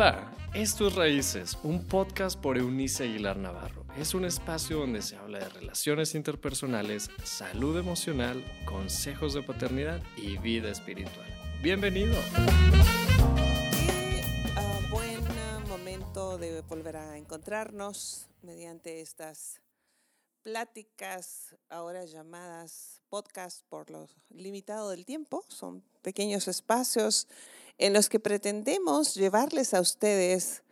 Hola, esto es Raíces, un podcast por Eunice Aguilar Navarro. Es un espacio donde se habla de relaciones interpersonales, salud emocional, consejos de paternidad y vida espiritual. Bienvenido. Qué ah, buen ah, momento de volver a encontrarnos mediante estas pláticas, ahora llamadas podcast por lo limitado del tiempo. Son pequeños espacios en los que pretendemos llevarles a ustedes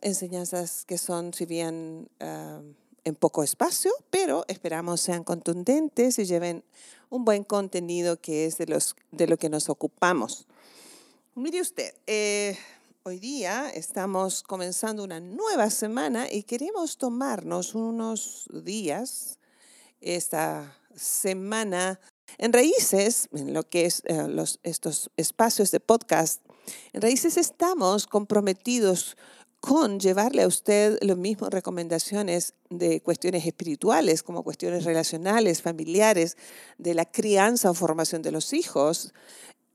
enseñanzas que son, si bien en poco espacio, pero esperamos sean contundentes y lleven un buen contenido que es de, los, de lo que nos ocupamos. Mire usted, eh, hoy día estamos comenzando una nueva semana y queremos tomarnos unos días, esta semana en Raíces, en lo que es eh, los, estos espacios de podcast, en Raíces estamos comprometidos con llevarle a usted las mismas recomendaciones de cuestiones espirituales, como cuestiones relacionales, familiares, de la crianza o formación de los hijos.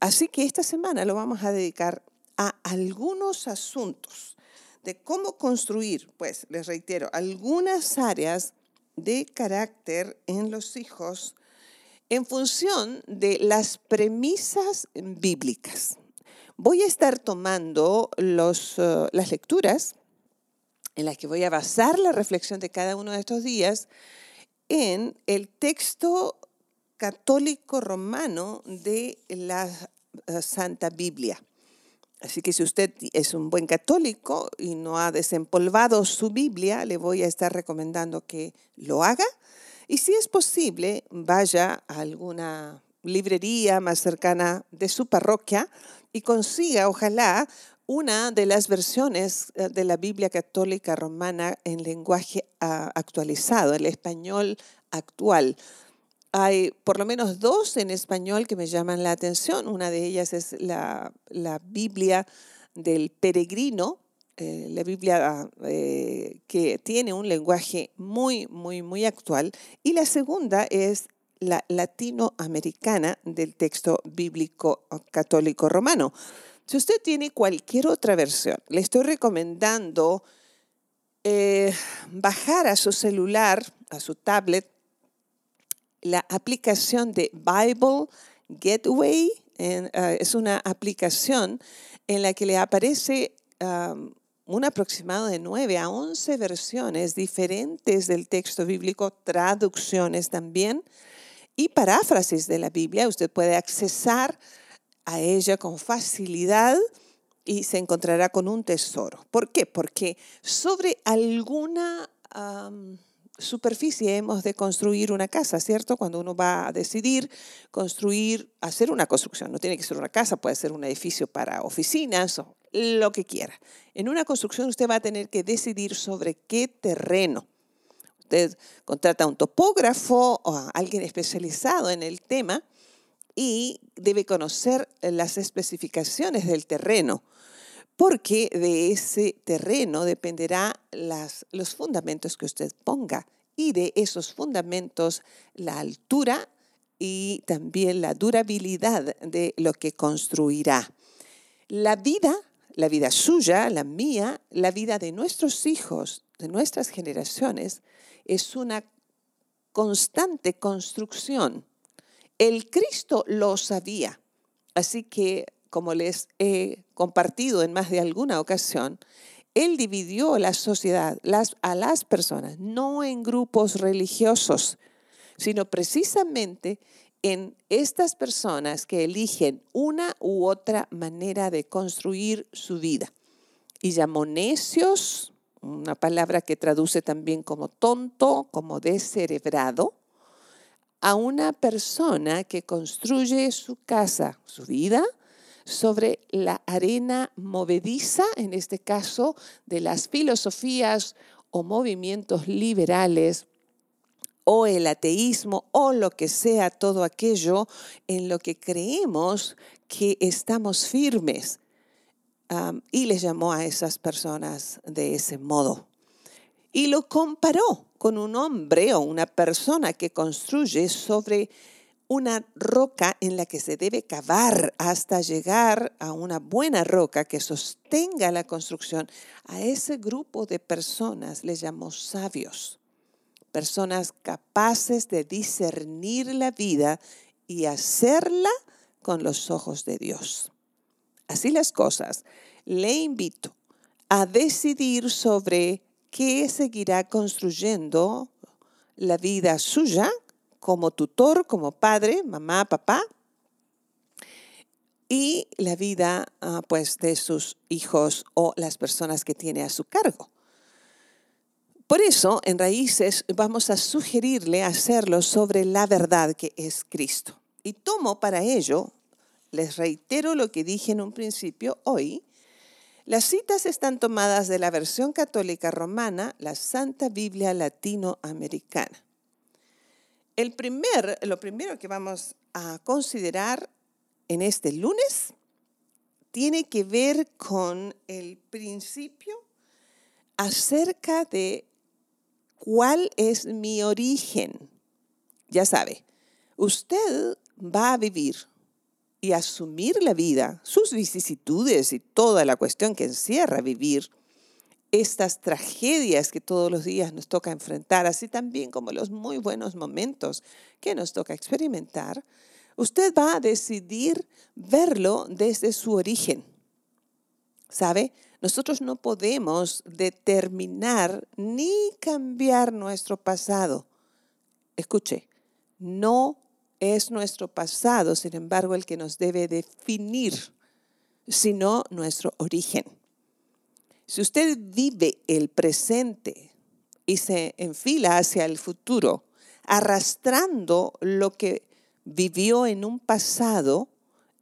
Así que esta semana lo vamos a dedicar a algunos asuntos de cómo construir, pues les reitero, algunas áreas de carácter en los hijos en función de las premisas bíblicas. Voy a estar tomando uh, las lecturas en las que voy a basar la reflexión de cada uno de estos días en el texto católico romano de la uh, Santa Biblia. Así que si usted es un buen católico y no ha desempolvado su Biblia, le voy a estar recomendando que lo haga y si es posible, vaya a alguna librería más cercana de su parroquia y consiga, ojalá, una de las versiones eh, de la Biblia católica romana en lenguaje ah, actualizado, el español actual. Hay por lo menos dos en español que me llaman la atención. Una de ellas es la, la Biblia del peregrino, eh, la Biblia eh, que tiene un lenguaje muy, muy, muy actual. Y la segunda es la latinoamericana del texto bíblico católico romano. Si usted tiene cualquier otra versión, le estoy recomendando eh, bajar a su celular, a su tablet, la aplicación de Bible Gateway. es una aplicación en la que le aparece un aproximado de 9 a 11 versiones diferentes del texto bíblico, traducciones también y paráfrasis de la Biblia. Usted puede accesar a ella con facilidad y se encontrará con un tesoro. ¿Por qué? Porque sobre alguna superficie hemos de construir una casa, ¿cierto? Cuando uno va a decidir construir, hacer una construcción, no tiene que ser una casa, puede ser un edificio para oficinas o lo que quiera. En una construcción usted va a tener que decidir sobre qué terreno. Usted contrata a un topógrafo o a alguien especializado en el tema y debe conocer las especificaciones del terreno, porque de ese terreno dependerá las, los fundamentos que usted ponga y de esos fundamentos la altura y también la durabilidad de lo que construirá. La vida la vida suya, la mía, la vida de nuestros hijos, de nuestras generaciones, es una constante construcción. El Cristo lo sabía, así que, como les he compartido en más de alguna ocasión, Él dividió la sociedad a las personas, no en grupos religiosos, sino precisamente en estas personas que eligen una u otra manera de construir su vida. Y llamó necios, una palabra que traduce también como tonto, como descerebrado, a una persona que construye su casa, su vida, sobre la arena movediza, en este caso, de las filosofías o movimientos liberales o el ateísmo o lo que sea todo aquello en lo que creemos que estamos firmes. y les llamó a esas personas de ese modo. Y lo comparó con un hombre o una persona que construye sobre una roca en la que se debe cavar hasta llegar a una buena roca que sostenga la construcción, a ese grupo de personas le llamamos sabios, personas capaces de discernir la vida y hacerla con los ojos de Dios. Así las cosas, le invito a decidir sobre qué seguirá construyendo la vida suya como tutor, como padre, mamá, papá, y la vida ah, pues de sus hijos o las personas que tiene a su cargo. Por eso, en Raíces vamos a sugerirle hacerlo sobre la verdad que es Cristo. Y tomo para ello, les reitero lo que dije en un principio hoy, las citas están tomadas de la versión católica romana, la Santa Biblia Latinoamericana. El primer, lo primero que vamos a considerar en este lunes tiene que ver con el principio acerca de cuál es mi origen. Ya sabe, usted va a vivir y asumir la vida, sus vicisitudes y toda la cuestión que encierra vivir estas tragedias que todos los días nos toca enfrentar, así también como los muy buenos momentos que nos toca experimentar, usted va a decidir verlo desde su origen. ¿Sabe? Nosotros no podemos determinar ni cambiar nuestro pasado. Escuche, no es nuestro pasado, sin embargo, el que nos debe definir, sino nuestro origen. Si usted vive el presente y se enfila hacia el futuro, arrastrando lo que vivió en un pasado,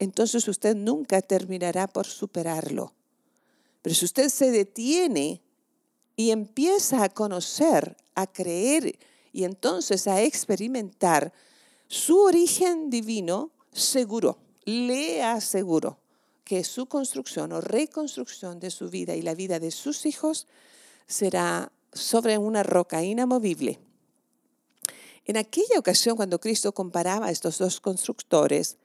entonces usted nunca terminará por superarlo. Pero si usted se detiene y empieza a conocer, a creer y entonces a experimentar su origen divino, seguro, le aseguro que su construcción o reconstrucción de su vida y la vida de sus hijos será sobre una roca inamovible. En aquella ocasión, cuando Cristo comparaba a estos dos constructores,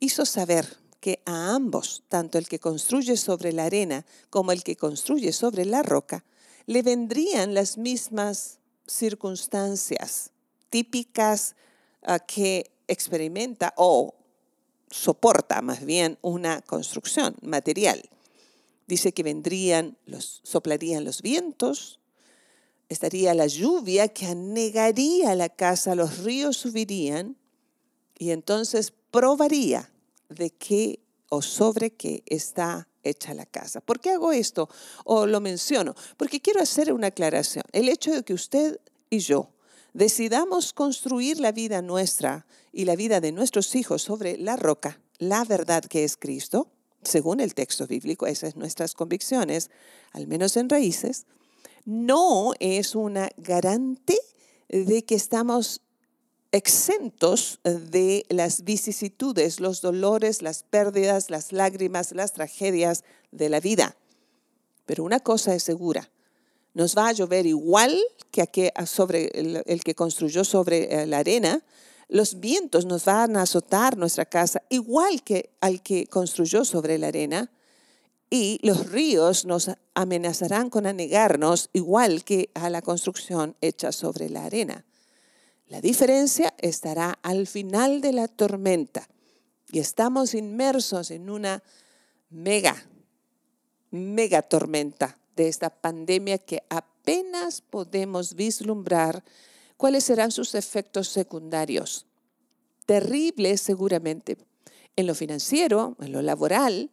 hizo saber que a ambos, tanto el que construye sobre la arena como el que construye sobre la roca, le vendrían las mismas circunstancias típicas ah, que experimenta o soporta más bien una construcción material. Dice que vendrían, los, soplarían los vientos, estaría la lluvia que anegaría la casa, los ríos subirían y entonces probaría de qué o sobre qué está hecha la casa. ¿Por qué hago esto o lo menciono? Porque quiero hacer una aclaración. El hecho de que usted y yo decidamos construir la vida nuestra y la vida de nuestros hijos sobre la roca, la verdad que es Cristo, según el texto bíblico, esas son nuestras convicciones, al menos en raíces, no es una garante de que estamos exentos de las vicisitudes, los dolores, las pérdidas, las lágrimas, las tragedias de la vida. Pero una cosa es segura, nos va a llover igual que sobre el, que construyó sobre eh, la arena, los vientos nos van a azotar nuestra casa igual que al que construyó sobre la arena y los ríos nos amenazarán con anegarnos igual que a la construcción hecha sobre la arena. La diferencia estará al final de la tormenta y estamos inmersos en una mega, mega tormenta de esta pandemia que apenas podemos vislumbrar cuáles serán sus efectos secundarios. Terribles seguramente en lo financiero, en lo laboral,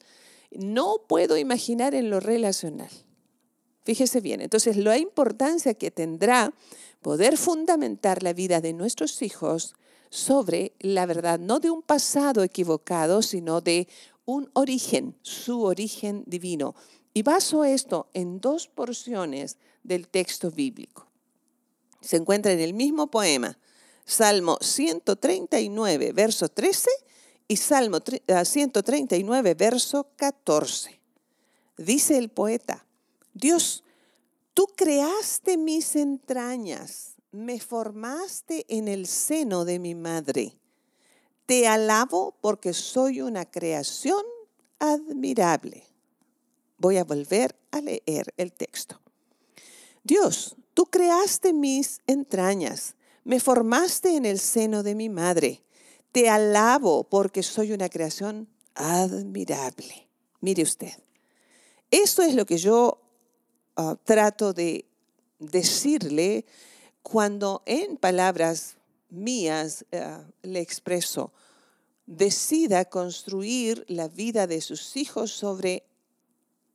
no puedo imaginar en lo relacional. Fíjese bien, entonces la importancia que tendrá poder fundamentar la vida de nuestros hijos sobre la verdad, no de un pasado equivocado, sino de un origen, su origen divino, y baso esto en dos porciones del texto bíblico. Se encuentra en el mismo poema, Salmo 139, verso 13 y Salmo 139, ah, verso 14. Dice el poeta, Dios, tú creaste mis entrañas, me formaste en el seno de mi madre. Te alabo porque soy una creación admirable. Voy a volver a leer el texto. Dios, tú creaste mis entrañas, me formaste en el seno de mi madre. Te alabo porque soy una creación admirable. Mire usted, esto es lo que yo ah, trato de decirle cuando en palabras mías eh, le expreso, decida construir la vida de sus hijos sobre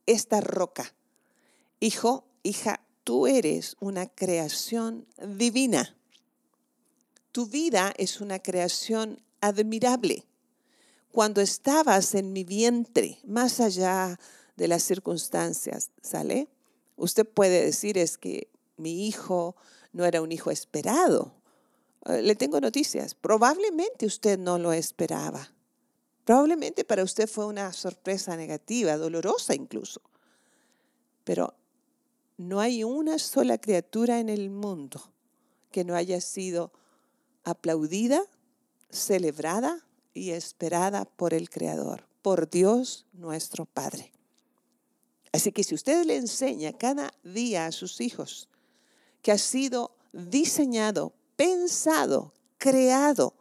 esta roca. Hijo, hija, tú eres una creación divina. Tu vida es una creación admirable. Cuando estabas en mi vientre, más allá de las circunstancias, ¿sale? Usted puede decir es que mi hijo no era un hijo esperado. Eh, le tengo noticias. Probablemente usted no lo esperaba. Probablemente para usted fue una sorpresa negativa, dolorosa incluso. Pero no hay una sola criatura en el mundo que no haya sido aplaudida, celebrada y esperada por el Creador, por Dios nuestro Padre. Así que si usted le enseña cada día a sus hijos que ha sido diseñado, pensado, creado,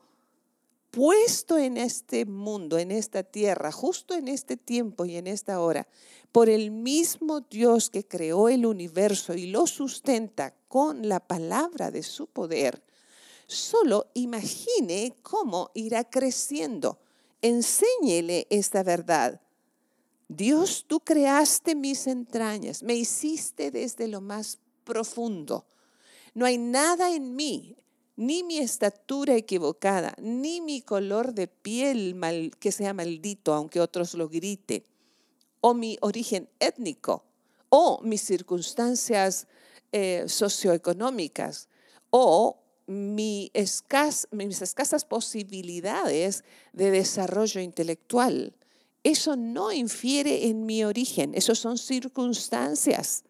puesto en este mundo, en esta tierra, justo en este tiempo y en esta hora, por el mismo Dios que creó el universo y lo sustenta con la palabra de su poder, solo imagine cómo irá creciendo. Enséñele esta verdad. Dios, tú creaste mis entrañas, me hiciste desde lo más profundo. No hay nada en mí, ni mi estatura equivocada, ni mi color de piel mal, que sea maldito, aunque otros lo griten, o mi origen étnico, o mis circunstancias eh, socioeconómicas, o mi mis escasas posibilidades de desarrollo intelectual. Eso no infiere en mi origen, eso son circunstancias.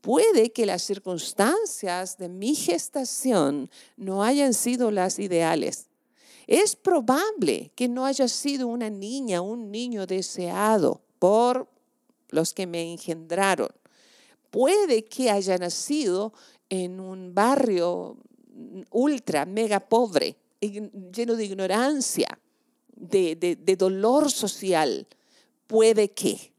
Puede que las circunstancias de mi gestación no hayan sido las ideales. Es probable que no haya sido una niña, un niño deseado por los que me engendraron. Puede que haya nacido en un barrio ultra, mega pobre, lleno de ignorancia, de, de dolor social. Puede que.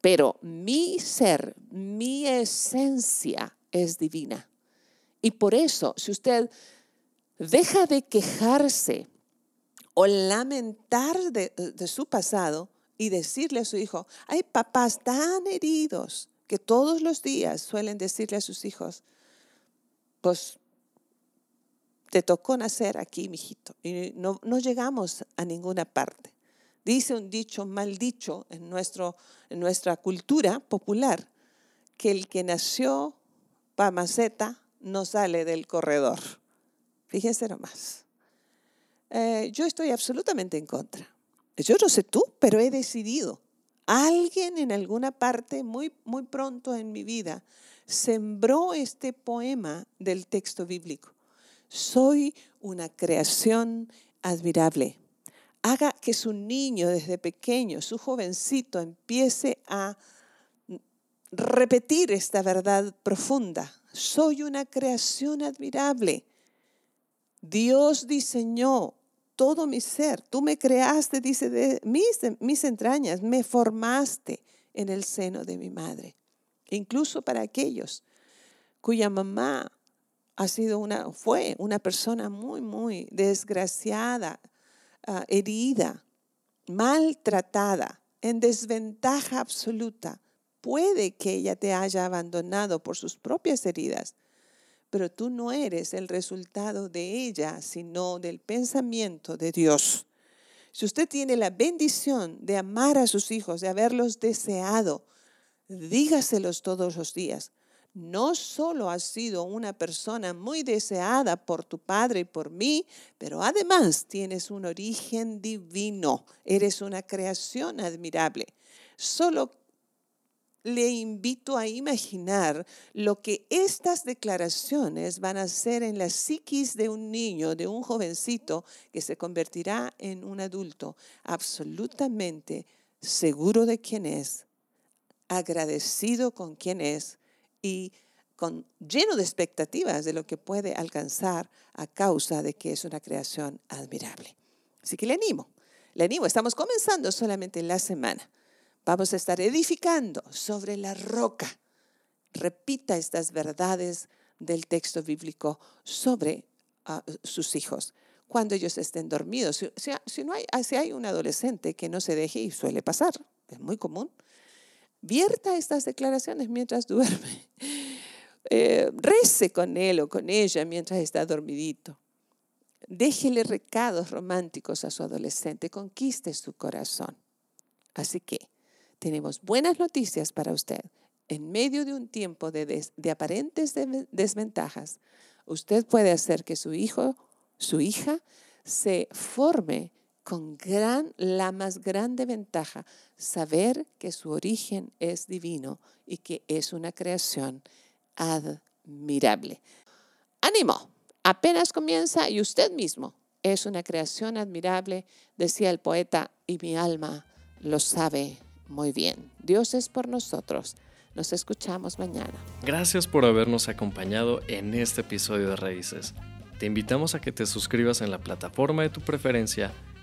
Pero mi ser, mi esencia es divina. Y por eso, si usted deja de quejarse o lamentar de, su pasado y decirle a su hijo, hay papás tan heridos que todos los días suelen decirle a sus hijos, pues te tocó nacer aquí, mijito, y no, llegamos a ninguna parte. Dice un dicho mal dicho en, nuestro, en nuestra cultura popular, que el que nació para maceta no sale del corredor. Fíjense nomás. Eh, yo estoy absolutamente en contra. Yo no sé tú, pero he decidido. Alguien en alguna parte, muy, muy pronto en mi vida, sembró este poema del texto bíblico. Soy una creación admirable haga que su niño desde pequeño, su jovencito, empiece a repetir esta verdad profunda. Soy una creación admirable. Dios diseñó todo mi ser. Tú me creaste, dice, de mis, mis entrañas, me formaste en el seno de mi madre. Incluso para aquellos cuya mamá ha sido una, fue una persona muy, muy desgraciada, Ah, herida, maltratada, en desventaja absoluta. Puede que ella te haya abandonado por sus propias heridas, pero tú no eres el resultado de ella, sino del pensamiento de Dios. Si usted tiene la bendición de amar a sus hijos, de haberlos deseado, dígaselos todos los días no solo has sido una persona muy deseada por tu Padre y por mí, pero además tienes un origen divino, eres una creación admirable. Solo le invito a imaginar lo que estas declaraciones van a hacer en la psiquis de un niño, de un jovencito que se convertirá en un adulto absolutamente seguro de quién es, agradecido con quién es y con, lleno de expectativas de lo que puede alcanzar a causa de que es una creación admirable. Así que le animo, le animo, estamos comenzando solamente la semana Vamos a estar edificando sobre la roca. Repita estas verdades del texto bíblico sobre ah, sus hijos cuando ellos estén dormidos. Si, no hay, si hay un adolescente que no se deje, y suele pasar, es muy común, vierta estas declaraciones mientras duerme. Eh, rece con él o con ella mientras está dormidito. Déjele recados románticos a su adolescente, conquiste su corazón. Así que tenemos buenas noticias para usted. En medio de un tiempo de, aparentes desventajas, usted puede hacer que su hijo, su hija, se forme con gran, la más grande ventaja, saber que su origen es divino y que es una creación admirable. Ánimo, apenas comienza y usted mismo es una creación admirable, decía el poeta, y mi alma lo sabe muy bien. Dios es por nosotros. Nos escuchamos mañana. Gracias por habernos acompañado en este episodio de Raíces. Te invitamos a que te suscribas en la plataforma de tu preferencia